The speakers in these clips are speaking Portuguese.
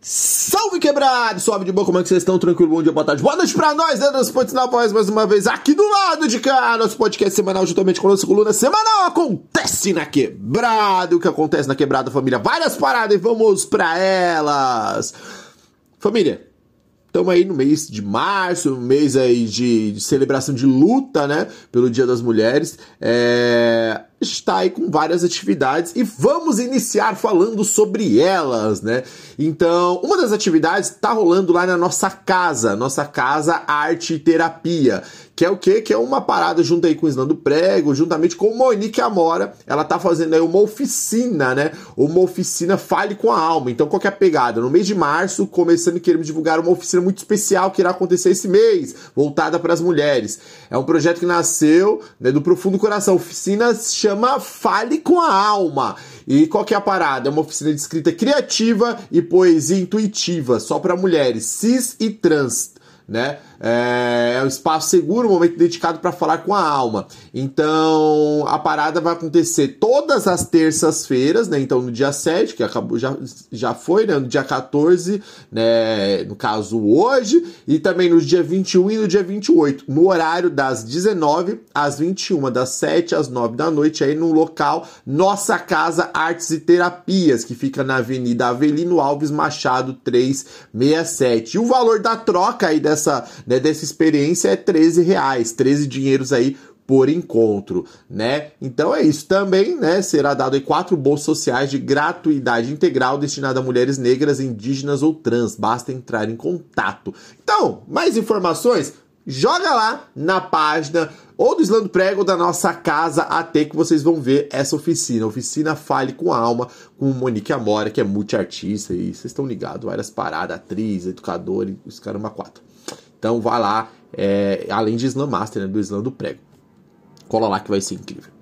Salve quebrado! Suave de boa, como é que vocês estão? Tranquilo, bom dia, boa tarde, boa noite pra nós, Adams Pontes na voz, mais uma vez aqui do lado de cá, nosso podcast semanal, juntamente com a nossa coluna semanal, acontece na quebrada, o que acontece na quebrada, família, várias paradas e vamos pra elas! Família, Estamos aí no mês de março, mês aí de, de, celebração de luta, né? Pelo Dia das Mulheres. É, está aí com várias atividades e vamos iniciar falando sobre elas, né? Então, uma das atividades está rolando lá na nossa casa, nossa casa Arte e Terapia, que é o quê? Que é uma parada junto aí com o Islando Prego, juntamente com Monique Amora, ela tá fazendo aí uma oficina, né? Uma oficina Fale com a Alma. Então, qual que é a pegada? No mês de março, começando queremos divulgar uma oficina muito especial que irá acontecer esse mês, voltada para as mulheres. É um projeto que nasceu né, do profundo coração. A oficina se chama Fale com a Alma. E qual que é a parada? É uma oficina de escrita criativa e poesia intuitiva, só para mulheres cis e trans, né? É, é um espaço seguro, um momento dedicado para falar com a alma. Então, a parada vai acontecer todas as terças-feiras, né? Então, no dia 7, que acabou, já, já foi, né? No dia 14, né? No caso, hoje, e também no dia 21 e no dia 28, no horário das 19 às 21, das 7 às 9 da noite, aí no local Nossa Casa Artes e Terapias, que fica na Avenida Avelino Alves Machado 367. E o valor da troca aí dessa né, dessa experiência é 13 reais, 13 dinheiros aí por encontro, né? Então é isso também, né? Será dado aí quatro bolsas sociais de gratuidade integral destinada a mulheres negras, indígenas ou trans. Basta entrar em contato. Então, mais informações? Joga lá na página ou do Islando Prego da nossa casa até que vocês vão ver essa oficina. Oficina Fale com a Alma, com Monique Amora, que é multiartista e vocês estão ligados, várias paradas, atriz, educador e os caramba quatro. Então vá lá, é, além de Slam Master, né, do Slam do Prego. Cola lá que vai ser incrível.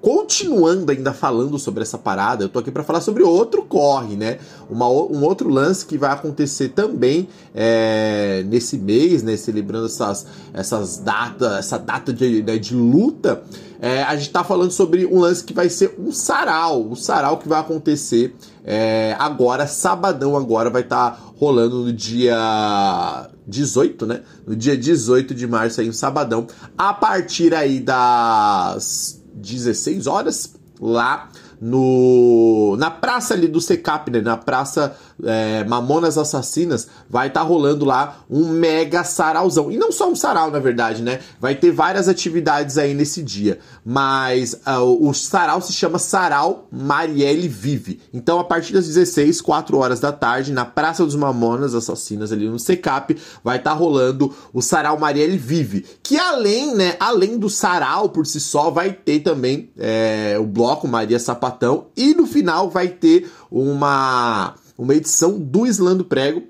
Continuando ainda falando sobre essa parada, eu tô aqui para falar sobre outro corre, né? Uma, um outro lance que vai acontecer também é, nesse mês, né? Celebrando essas, essas datas, essa data de, né, de luta. É, a gente tá falando sobre um lance que vai ser um sarau, um sarau que vai acontecer é, agora, sabadão agora, vai estar tá rolando no dia 18, né? No dia 18 de março aí, um sabadão, a partir aí das 16 horas, lá no na praça ali do Secap, né? Na praça é, Mamonas Assassinas, vai estar tá rolando lá um mega sarauzão. E não só um sarau, na verdade, né? Vai ter várias atividades aí nesse dia. Mas uh, o sarau se chama Sarau Marielle Vive. Então, a partir das 16, 4 horas da tarde, na Praça dos Mamonas Assassinas, ali no Secap, vai estar tá rolando o Sarau Marielle Vive. Que além, né? Além do sarau por si só, vai ter também é, o bloco Maria Sapatão. E no final vai ter uma uma edição do Islando Prego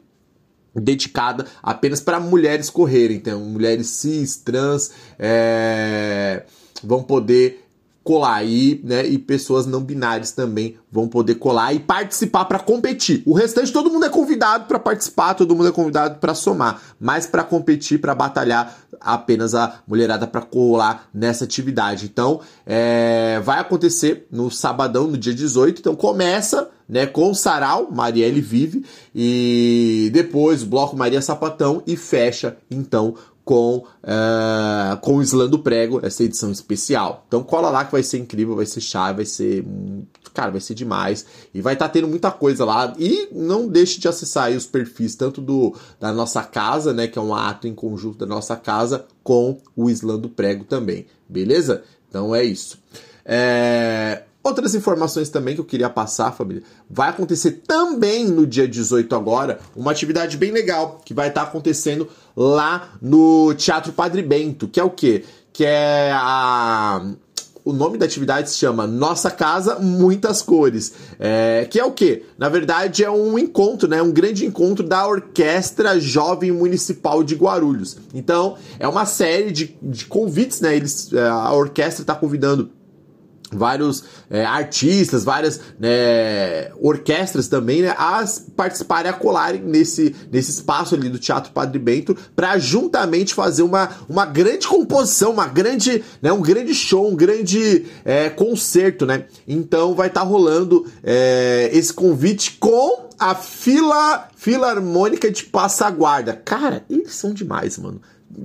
dedicada apenas para mulheres correrem. Então, mulheres cis, trans, é, vão poder colar aí, né? E pessoas não binárias também vão poder colar e participar para competir. O restante todo mundo é convidado para participar, todo mundo é convidado para somar, mas para competir, para batalhar, apenas a mulherada para colar nessa atividade. Então, é, vai acontecer no sabadão, no dia 18. Então, começa né, com Sarau, Marielle Vive, e depois o bloco Maria Sapatão e fecha então com, uh, com o Islã do Prego, essa edição especial. Então cola lá que vai ser incrível, vai ser chave, vai ser. Cara, vai ser demais. E vai estar tá tendo muita coisa lá. E não deixe de acessar os perfis, tanto do da nossa casa, né? Que é um ato em conjunto da nossa casa, com o Islã do Prego também. Beleza? Então é isso. É, Outras informações também que eu queria passar, família. Vai acontecer também no dia 18 agora uma atividade bem legal que vai estar tá acontecendo lá no Teatro Padre Bento, que é o quê? Que é a o nome da atividade se chama Nossa Casa, Muitas Cores. É, que é o quê? Na verdade, é um encontro, né? Um grande encontro da Orquestra Jovem Municipal de Guarulhos. Então, é uma série de, de convites, né? Eles, é, a orquestra está convidando vários é, artistas, várias né, orquestras também, né, a participarem, a colarem nesse, nesse espaço ali do Teatro Padre Bento, para juntamente fazer uma, uma grande composição, uma grande, né, um grande show, um grande é, concerto, né? Então vai estar tá rolando é, esse convite com a Fila Filarmônica de Passaguarda. Cara, eles são demais, mano.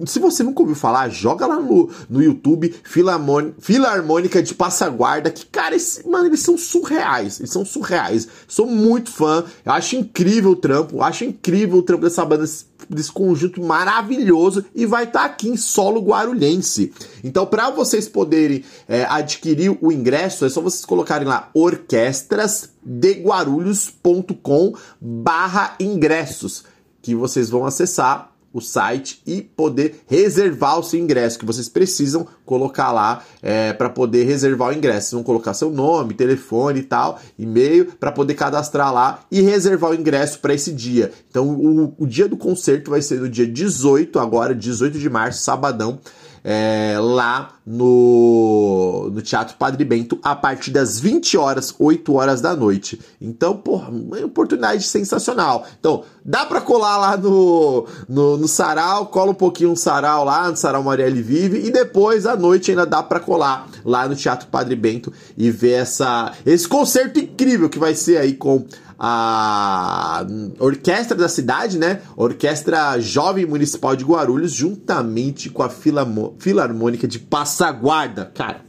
Se você nunca ouviu falar, joga lá no, no YouTube Filarmônica de Passaguarda, que, cara, esse, mano, eles são surreais. Eles são surreais. Sou muito fã. Eu acho incrível o trampo. Acho incrível o trampo dessa banda, desse, desse conjunto maravilhoso. E vai estar tá aqui em solo guarulhense. Então, para vocês poderem é, adquirir o ingresso, é só vocês colocarem lá orquestrasdeguarulhos.com barra ingressos que vocês vão acessar o site e poder reservar o seu ingresso, que vocês precisam colocar lá é, para poder reservar o ingresso. Vocês vão colocar seu nome, telefone e tal, e-mail, para poder cadastrar lá e reservar o ingresso para esse dia. Então, o, o dia do concerto vai ser no dia 18, agora, 18 de março, sabadão é, lá no, no Teatro Padre Bento a partir das 20 horas, 8 horas da noite. Então, porra, uma oportunidade sensacional. Então, dá pra colar lá no, no, no Sarau, cola um pouquinho no Sarau lá, no Sarau Marielle Vive, e depois à noite ainda dá pra colar lá no Teatro Padre Bento e ver essa, esse concerto incrível que vai ser aí com a orquestra da cidade, né? Orquestra Jovem Municipal de Guarulhos, juntamente com a Filarmônica de Passaguarda. Cara,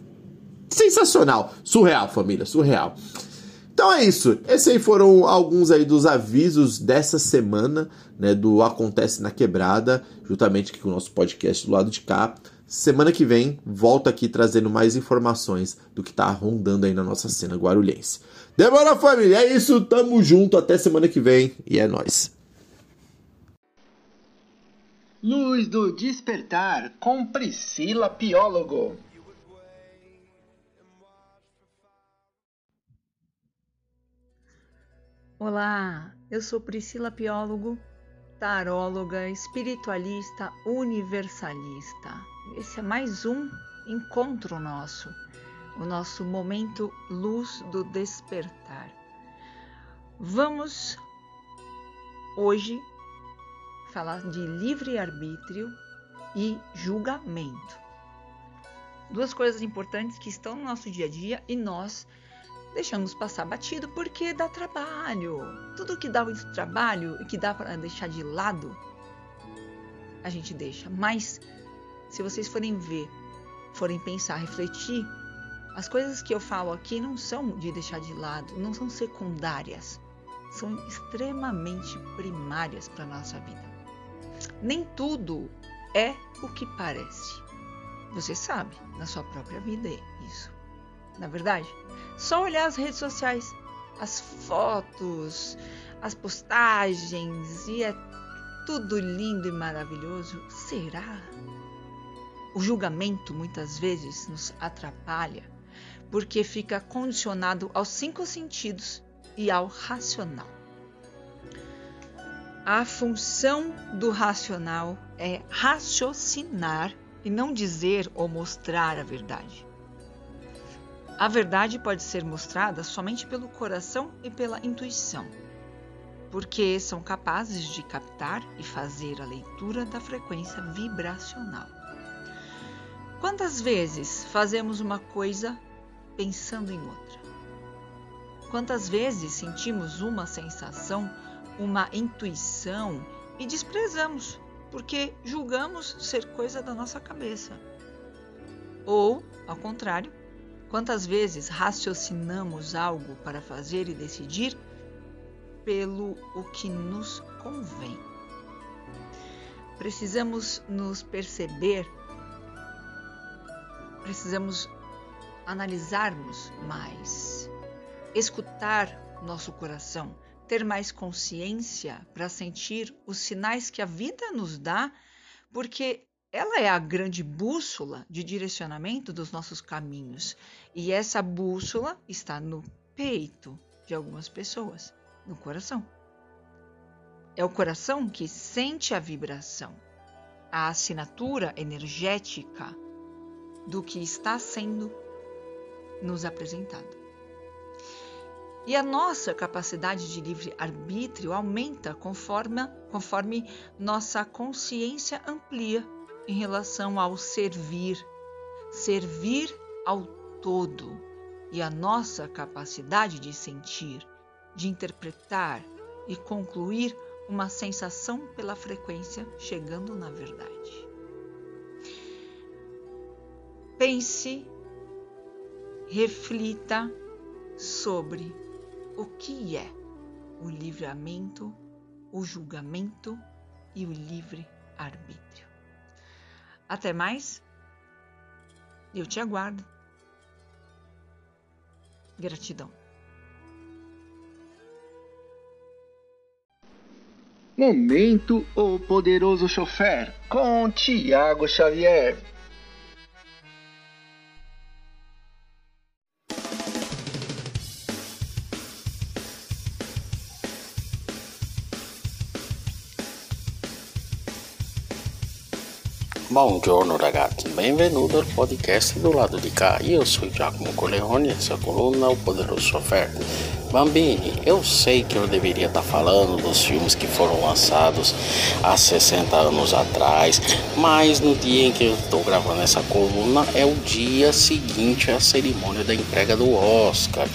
sensacional. Surreal, família, surreal. Então é isso. Esses aí foram alguns aí dos avisos dessa semana, né? Do Acontece na Quebrada, juntamente com o nosso podcast do lado de cá. Semana que vem, volto aqui trazendo mais informações do que tá rondando aí na nossa cena guarulhense. Demora, família. É isso. Tamo junto. Até semana que vem. E é nóis. Luz do Despertar com Priscila Piólogo. Olá, eu sou Priscila Piólogo, taróloga, espiritualista, universalista. Esse é mais um encontro nosso o nosso momento luz do despertar. Vamos hoje falar de livre-arbítrio e julgamento. Duas coisas importantes que estão no nosso dia a dia e nós deixamos passar batido porque dá trabalho. Tudo que dá muito trabalho e que dá para deixar de lado, a gente deixa. Mas se vocês forem ver, forem pensar, refletir, as coisas que eu falo aqui não são de deixar de lado, não são secundárias, são extremamente primárias para a nossa vida. Nem tudo é o que parece. Você sabe na sua própria vida isso. Na verdade, só olhar as redes sociais, as fotos, as postagens e é tudo lindo e maravilhoso. Será? O julgamento muitas vezes nos atrapalha porque fica condicionado aos cinco sentidos e ao racional. A função do racional é raciocinar e não dizer ou mostrar a verdade. A verdade pode ser mostrada somente pelo coração e pela intuição, porque são capazes de captar e fazer a leitura da frequência vibracional. Quantas vezes fazemos uma coisa pensando em outra. Quantas vezes sentimos uma sensação, uma intuição e desprezamos porque julgamos ser coisa da nossa cabeça? Ou, ao contrário, quantas vezes raciocinamos algo para fazer e decidir pelo o que nos convém? Precisamos nos perceber, precisamos analisarmos mais, escutar nosso coração, ter mais consciência para sentir os sinais que a vida nos dá, porque ela é a grande bússola de direcionamento dos nossos caminhos. E essa bússola está no peito de algumas pessoas, no coração. É o coração que sente a vibração, a assinatura energética do que está sendo nos apresentado. E a nossa capacidade de livre arbítrio aumenta conforme, conforme nossa consciência amplia em relação ao servir, servir ao todo e a nossa capacidade de sentir, de interpretar e concluir uma sensação pela frequência chegando na verdade. Pense, reflita sobre o que é o livramento, o julgamento e o livre arbítrio. Até mais. Eu te aguardo. Gratidão. Momento O Poderoso Chofer com Tiago Xavier. Buongiorno ragazzi, benvenuto al podcast do lado di cá. Io sono Giacomo Coleone e essa coluna é o Poderoso Chofer. Bambini, eu sei que eu deveria estar falando dos filmes que foram lançados há 60 anos atrás, mas no dia em que eu estou gravando essa coluna é o dia seguinte à cerimônia da entrega do Oscar.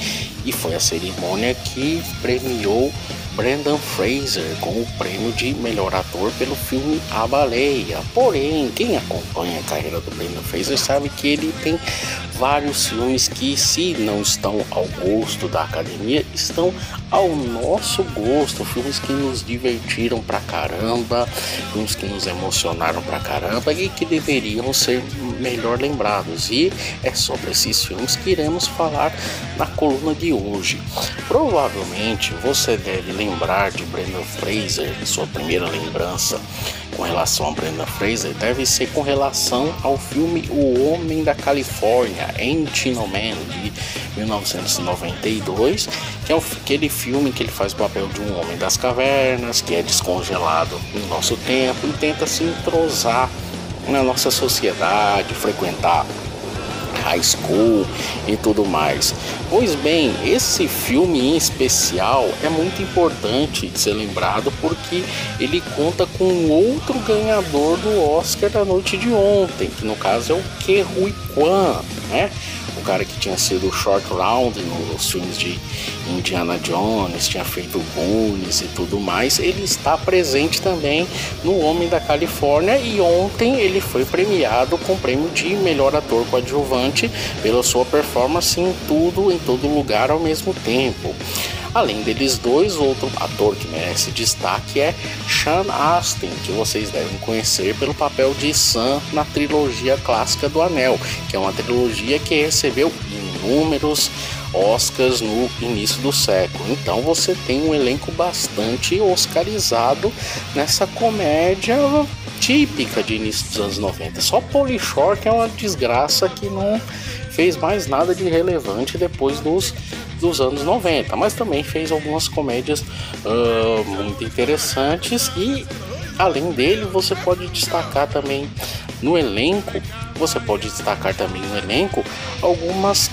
E foi a cerimônia que premiou Brendan Fraser com o prêmio de melhor ator pelo filme A Baleia. Porém, quem acompanha a carreira do Brendan Fraser sabe que ele tem vários filmes que, se não estão ao gosto da academia, estão ao nosso gosto. Filmes que nos divertiram pra caramba, filmes que nos emocionaram pra caramba e que deveriam ser melhor lembrados. E é sobre esses filmes que iremos falar na coluna de hoje. Provavelmente você deve lembrar de Brendan Fraser, sua primeira lembrança com relação a Brendan Fraser deve ser com relação ao filme O Homem da Califórnia, Encino Man, de 1992, que é aquele filme que ele faz o papel de um homem das cavernas, que é descongelado no nosso tempo e tenta se entrosar na nossa sociedade, frequentar high school e tudo mais. Pois bem, esse filme em especial é muito importante de ser lembrado porque ele conta com outro ganhador do Oscar da noite de ontem, que no caso é o Ke Huy Quan, né? Cara que tinha sido short round nos filmes de Indiana Jones, tinha feito Goonies e tudo mais, ele está presente também no Homem da Califórnia e ontem ele foi premiado com o prêmio de melhor ator coadjuvante pela sua performance em tudo, em todo lugar ao mesmo tempo. Além deles dois, outro ator que merece destaque é Sean Astin, que vocês devem conhecer pelo papel de Sam na trilogia clássica do Anel, que é uma trilogia que recebeu inúmeros Oscars no início do século. Então você tem um elenco bastante oscarizado nessa comédia típica de início dos anos 90. Só Pauly Shore que é uma desgraça que não fez mais nada de relevante depois dos dos anos 90, mas também fez algumas comédias uh, muito interessantes e além dele você pode destacar também no elenco, você pode destacar também no elenco algumas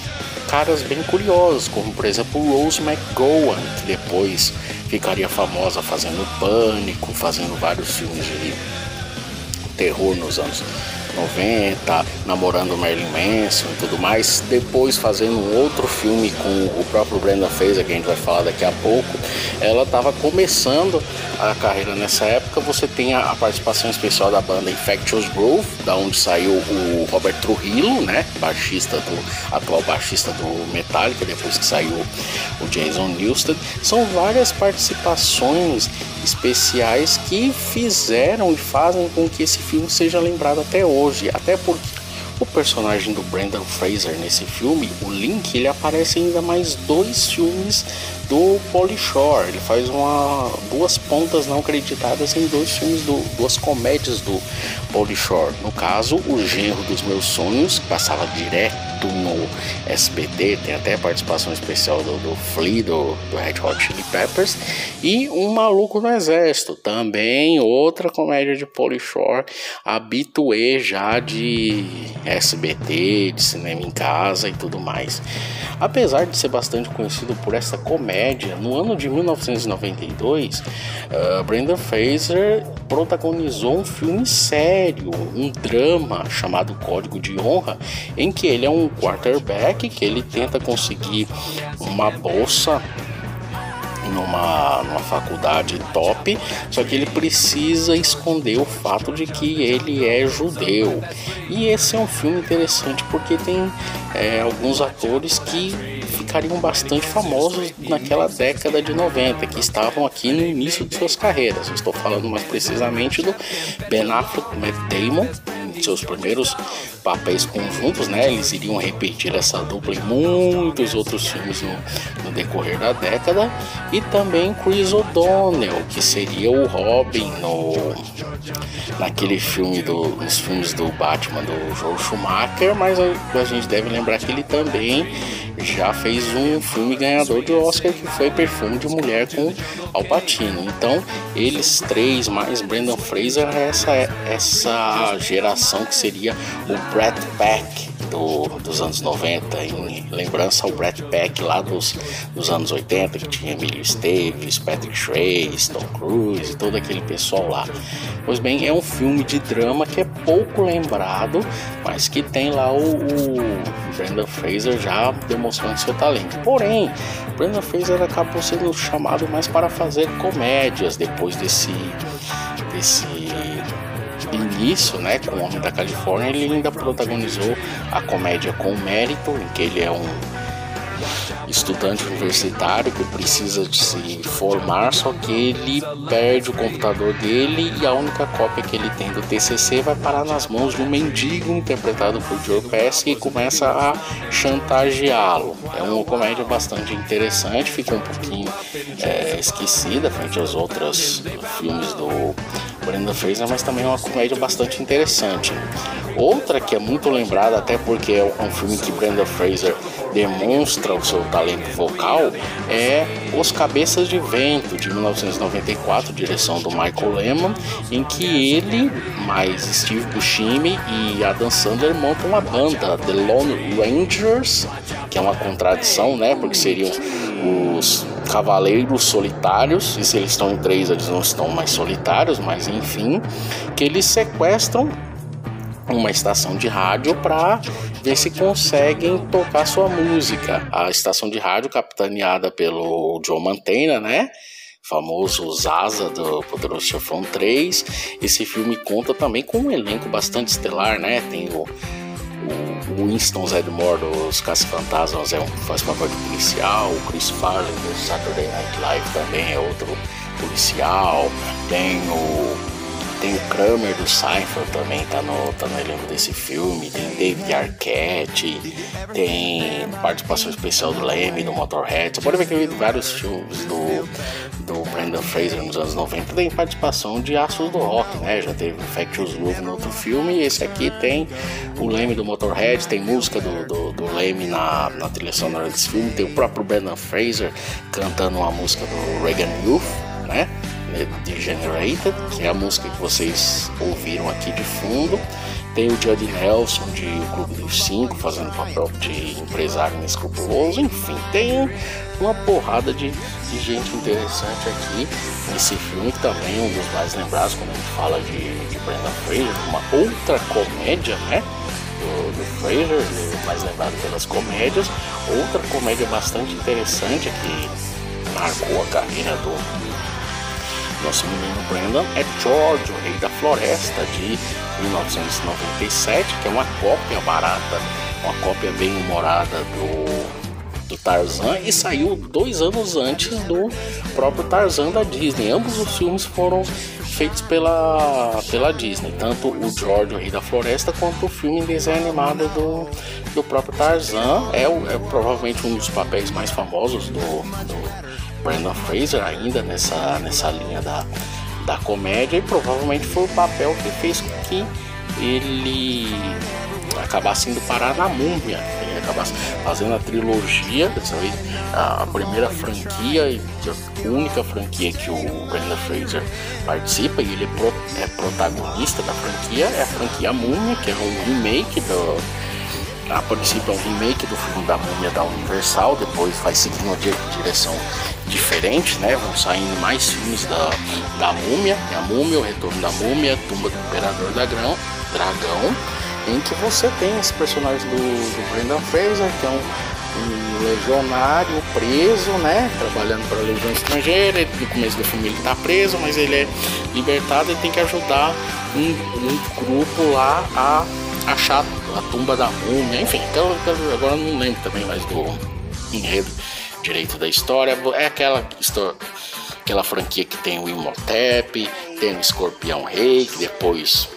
caras bem curiosas, como por exemplo Rose McGowan, que depois ficaria famosa fazendo Pânico, fazendo vários filmes de terror nos anos 90, namorando Marilyn Manson e tudo mais. Depois fazendo um outro filme com o próprio Brandon Fraser, que a gente vai falar daqui a pouco. Ela estava começando a carreira nessa época. Você tem a, participação especial da banda Infectious Grove, da onde saiu o Robert Trujillo, né? Baixista do atual baixista do Metallica, depois que saiu o Jason Newsted. São várias participações especiais que fizeram e fazem com que esse filme seja lembrado até hoje. Até porque O personagem do Brendan Fraser nesse filme, o Link, ele aparece ainda mais dois filmes do Pauly Shore. Ele faz uma, duas pontas não acreditadas em dois filmes, do, duas comédias do Pauly Shore. No caso, O Genro dos Meus Sonhos, que passava direto no SBT, tem até participação especial do, do Flea, do, do Red Hot Chili Peppers, e Um Maluco no Exército, também outra comédia de Pauly Shore, habituê já de SBT, de cinema em casa e tudo mais. Apesar de ser bastante conhecido por essa comédia, no ano de 1992, uh, Brendan Fraser protagonizou um filme sério, um drama chamado Código de Honra, em que ele é um quarterback que ele tenta conseguir uma bolsa numa, numa faculdade top, só que ele precisa esconder o fato de que ele é judeu. E esse é um filme interessante porque tem é, alguns atores que ficariam bastante famosos naquela década de 90, que estavam aqui no início de suas carreiras. Eu estou falando mais precisamente do Ben Affleck, Matt Damon, seus primeiros papéis conjuntos, né? Eles iriam repetir essa dupla em muitos outros filmes no, no decorrer da década. E também Chris O'Donnell, que seria o Robin no, naquele filme do, nos filmes do Batman do Joel Schumacher, mas a, a gente deve lembrar que ele também já fez um filme ganhador de Oscar que foi Perfume de Mulher com Al Pacino. Então, eles três mais Brendan Fraser essa essa geração que seria o Brad Pack do, dos anos 90, em lembrança ao Brad Pack lá dos, dos anos 80, que tinha Emilio Esteves, Patrick Swayze, Tom Cruise e todo aquele pessoal lá. Pois bem, é um filme de drama que é pouco lembrado, mas que tem lá o, o Fraser já demonstrando seu talento. Porém, Brendan Fraser acabou sendo chamado mais para fazer comédias depois desse desse início, né, com o Homem da Califórnia, ele ainda protagonizou a comédia Com Mérito, em que ele é um estudante universitário que precisa de se formar, só que ele perde o computador dele e a única cópia que ele tem do TCC vai parar nas mãos de um mendigo interpretado por Joe Pesci e começa a chantageá-lo. É uma comédia bastante interessante, ficou um pouquinho é, esquecida frente aos outros filmes do Brenda Fraser, mas também é uma comédia bastante interessante. Outra que é muito lembrada, até porque é um filme que Brenda Fraser demonstra o seu talento vocal, é Os Cabeças de Vento, de 1994, direção do Michael Lehman, em que ele, mais Steve Buscemi e Adam Sandler montam uma banda, The Lone Rangers, que é uma contradição, né? Porque seriam os cavaleiros solitários, e se eles estão em três, eles não estão mais solitários, mas enfim, que eles sequestram uma estação de rádio para ver se conseguem tocar sua música. A estação de rádio capitaneada pelo Joe Mantegna, né? Famoso Zaza do Poderoso Chefão 3. Esse filme conta também com um elenco bastante estelar, né? Tem o o Winston Zedmore dos Caça-Fantasmas é um, faz papel de policial, o Chris Farley do Saturday Night Live também é outro policial, tem o tem o Kramer do Seinfeld também tá no, tá no elenco desse filme, tem David Arquette, tem participação especial do Leme, do Motorhead, você pode ver que vi vários filmes do, do Brandon Fraser nos anos 90, tem participação de Aços do Rock, né, já teve Infectious Groove no outro filme, e esse aqui tem o Leme do Motorhead, tem música do, do, do Leme na, na trilha sonora desse filme, tem o próprio Brandon Fraser cantando uma música do Reagan Youth, né, Degenerated, que é a música que vocês ouviram aqui de fundo. Tem o Judd Nelson de O Clube dos Cinco fazendo papel de empresário inescrupuloso. Enfim, tem uma porrada de, de gente interessante aqui nesse filme, que também é um dos mais lembrados quando a gente fala de, de Brenda Fraser, uma outra comédia, né? Do, do Fraser, mais lembrado pelas comédias. Outra comédia bastante interessante que marcou a carreira do nosso menino Brandon é George, o Rei da Floresta, de 1997, que é uma cópia barata, uma cópia bem humorada do, do Tarzan e saiu dois anos antes do próprio Tarzan da Disney. Ambos os filmes foram feitos pela, pela Disney, tanto o George, o Rei da Floresta, quanto o filme em desenho animado do, do próprio Tarzan. É, é provavelmente um dos papéis mais famosos do, do Brandon Fraser, ainda nessa, nessa linha da, da comédia, e provavelmente foi o papel que fez com que ele acabasse indo parar na múmia acabasse fazendo a trilogia, dessa vez a primeira franquia a única franquia que o Brandon Fraser participa e ele é, é protagonista da franquia, é a franquia Múmia, que é um remake do, a princípio é um remake do filme da Múmia da Universal, depois vai seguindo uma direção diferente, né? Vão saindo mais filmes da, da Múmia, é a Múmia, o Retorno da Múmia, Tumba do Imperador Dragão, Dragão em que você tem esse personagem do, do Brendan Fraser, que é um, um, legionário preso, né? Trabalhando para a Legião Estrangeira. no começo do filme ele está preso, mas ele é libertado e tem que ajudar um, um grupo lá a achar a tumba da múmia. Enfim, então, agora não lembro também mais do enredo direito da história. É aquela história aquela franquia que tem o Imhotep, tem o Escorpião Rei, que depois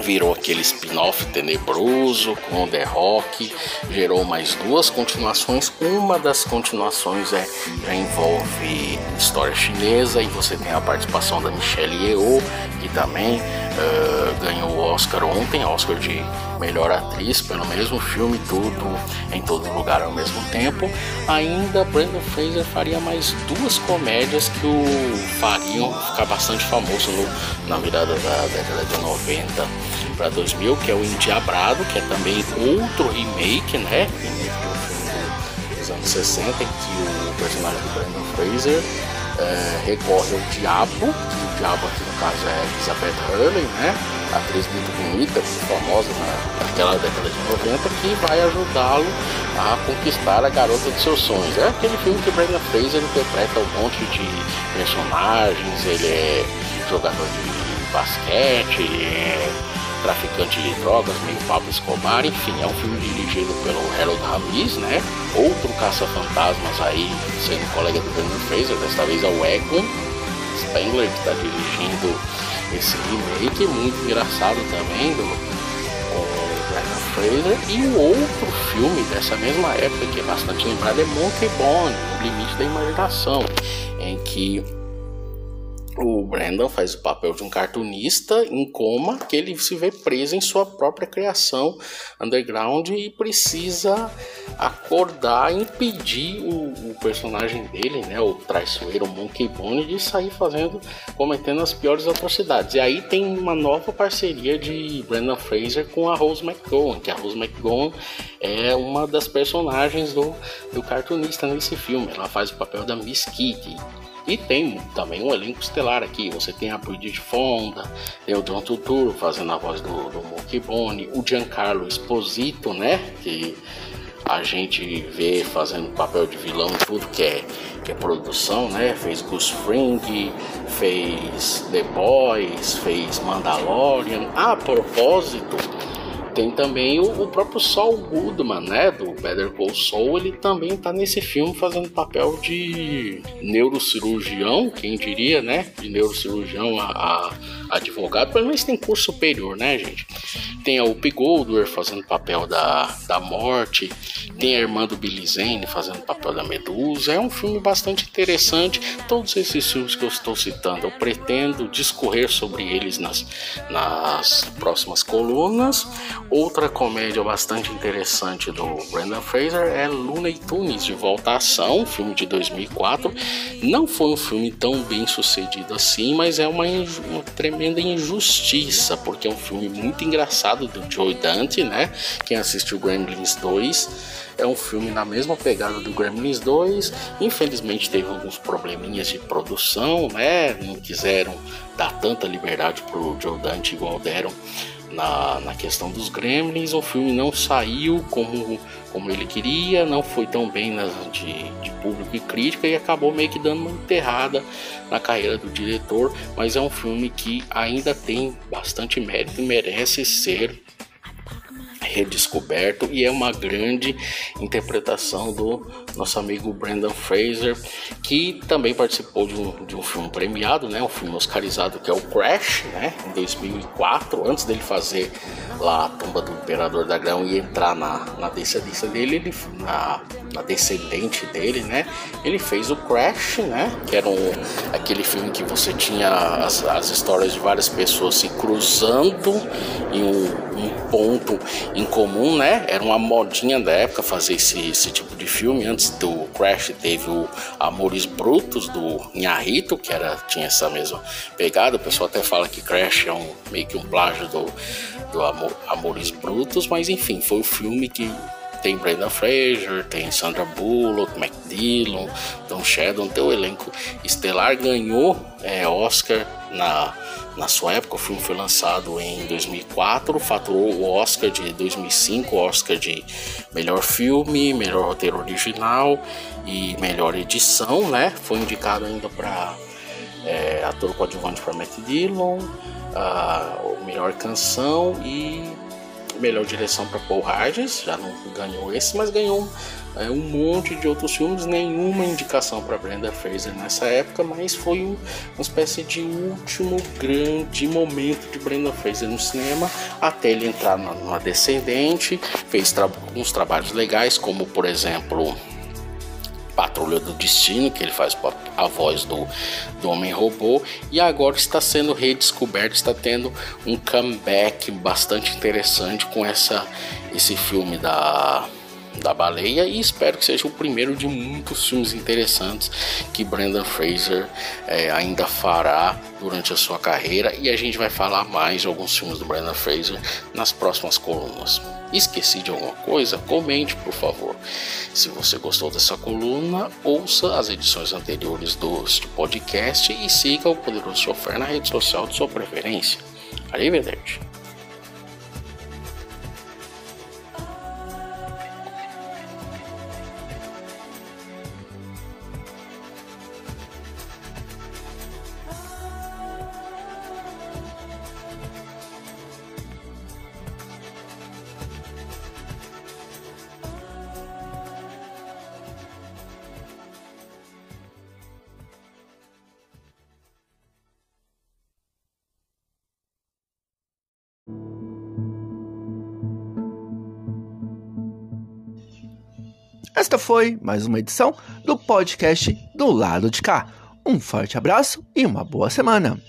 virou aquele spin-off tenebroso com The Rock, gerou mais duas continuações. Uma das continuações é, já envolve história chinesa e você tem a participação da Michelle Yeoh, que também uh, ganhou o Oscar ontem, Oscar de melhor atriz pelo mesmo filme, tudo em todo lugar ao mesmo tempo. Ainda Brandon Fraser faria mais duas comédias que o fariam ficar bastante famoso no, na virada da década de 90 para 2000, que é o Endiabrado, que é também outro remake, né? Do filme dos anos 60, em que o personagem do Brandon Fraser é, recorre ao diabo, que o diabo aqui no caso é Elizabeth Hurley, né? Atriz muito bonita, famosa na, naquela década de 90, que vai ajudá-lo a conquistar a garota de seus sonhos. É aquele filme que o Brandon Fraser interpreta um monte de personagens, ele é jogador de basquete, é traficante de drogas, meio Pablo Escobar, enfim, é um filme dirigido pelo Harold Ramis, né? Outro caça-fantasmas aí, sendo colega do Brandon Fraser, desta vez é o Egon Spengler, que está dirigindo esse remake, muito engraçado também, do, Brandon Fraser. E o outro filme dessa mesma época, que é bastante lembrado, é Monkey Bone, O Limite da Imaginação, em que o Brandon faz o papel de um cartunista em coma que ele se vê preso em sua própria criação underground e precisa acordar e impedir o, o personagem dele, né, o traiçoeiro Monkey Bone, de sair fazendo, cometendo as piores atrocidades. E aí tem uma nova parceria de Brandon Fraser com a Rose McGowan, que a Rose McGowan é uma das personagens do, do cartunista nesse filme. Ela faz o papel da Miss Kitty. E tem também um elenco estelar aqui. Você tem a Bridget Fonda, tem o Don Tuturo fazendo a voz do, do Monkey Bone, o Giancarlo Esposito, né? Que a gente vê fazendo papel de vilão em tudo que é, que é produção, né? Fez Goose Fring, fez The Boys, fez Mandalorian. A propósito, tem também o, o, próprio Saul Goodman, né, do Better Call Saul, ele também tá nesse filme fazendo papel de neurocirurgião, quem diria, né, de neurocirurgião a, a advogado, pelo menos tem curso superior, né, gente? Tem a Whoopi Goldberg fazendo papel da, da morte, tem a irmã do Billy Zane fazendo papel da Medusa. É um filme bastante interessante. Todos esses filmes que eu estou citando, eu pretendo discorrer sobre eles nas, nas próximas colunas. Outra comédia bastante interessante do Brandon Fraser é Looney Tunes de Volta à Ação, filme de 2004. Não foi um filme tão bem sucedido assim, mas é uma, uma tremenda tremenda injustiça, porque é um filme muito engraçado do Joe Dante, né? Quem assistiu Gremlins 2 é um filme na mesma pegada do Gremlins 2. Infelizmente teve alguns probleminhas de produção, né? Não quiseram dar tanta liberdade pro Joe Dante igual deram na, na questão dos Gremlins. O filme não saiu como, como ele queria, não foi tão bem nas, de, de público e crítica e acabou meio que dando uma enterrada na carreira do diretor. Mas é um filme que ainda tem bastante mérito e merece ser redescoberto e é uma grande interpretação do nosso amigo Brandon Fraser, que também participou de um, de um filme premiado, né, um filme oscarizado que é o Crash, né, em 2004, antes dele fazer lá a tumba do Imperador da Grão e entrar na, na descendência dele, ele, na, na descendente dele, né, ele fez o Crash, né, que era um, aquele filme que você tinha as, as histórias de várias pessoas se cruzando em um, um ponto em comum, né, era uma modinha da época fazer esse, esse tipo de filme, antes do Crash teve o Amores Brutos do Inharito, que era, tinha essa mesma pegada, o pessoal até fala que Crash é um, meio que um plágio do do Amor, Amores Brutos, mas enfim, foi o filme que tem Brenda Fraser, tem Sandra Bullock, Mac Dillon, Tom Shadow, tem o elenco estelar, ganhou é, Oscar na, na sua época, o filme foi lançado em 2004, faturou o Oscar de 2005, Oscar de melhor filme, melhor roteiro original e melhor edição, né? Foi indicado ainda para é, ator coadjuvante para Matt Dillon, a melhor canção e melhor direção para Paul Hodges, já não ganhou esse, mas ganhou é, um monte de outros filmes, nenhuma indicação para Brenda Fraser nessa época, mas foi um, uma espécie de último grande momento de Brenda Fraser no cinema, até ele entrar numa descendente, fez tra trabalhos legais, como por exemplo Patrulha do Destino, que ele faz a voz do, do Homem-Robô, e agora está sendo redescoberto, está tendo um comeback bastante interessante com essa, esse filme da da baleia. E espero que seja o primeiro de muitos filmes interessantes que Brandon Fraser é, ainda fará durante a sua carreira. E a gente vai falar mais de alguns filmes do Brandon Fraser nas próximas colunas. Esqueci de alguma coisa? Comente, por favor. Se você gostou dessa coluna, ouça as edições anteriores do podcast e siga o Poderoso Chofer na rede social de sua preferência. Arrivederci. Esta foi mais uma edição do podcast do lado de cá. Um forte abraço e uma boa semana.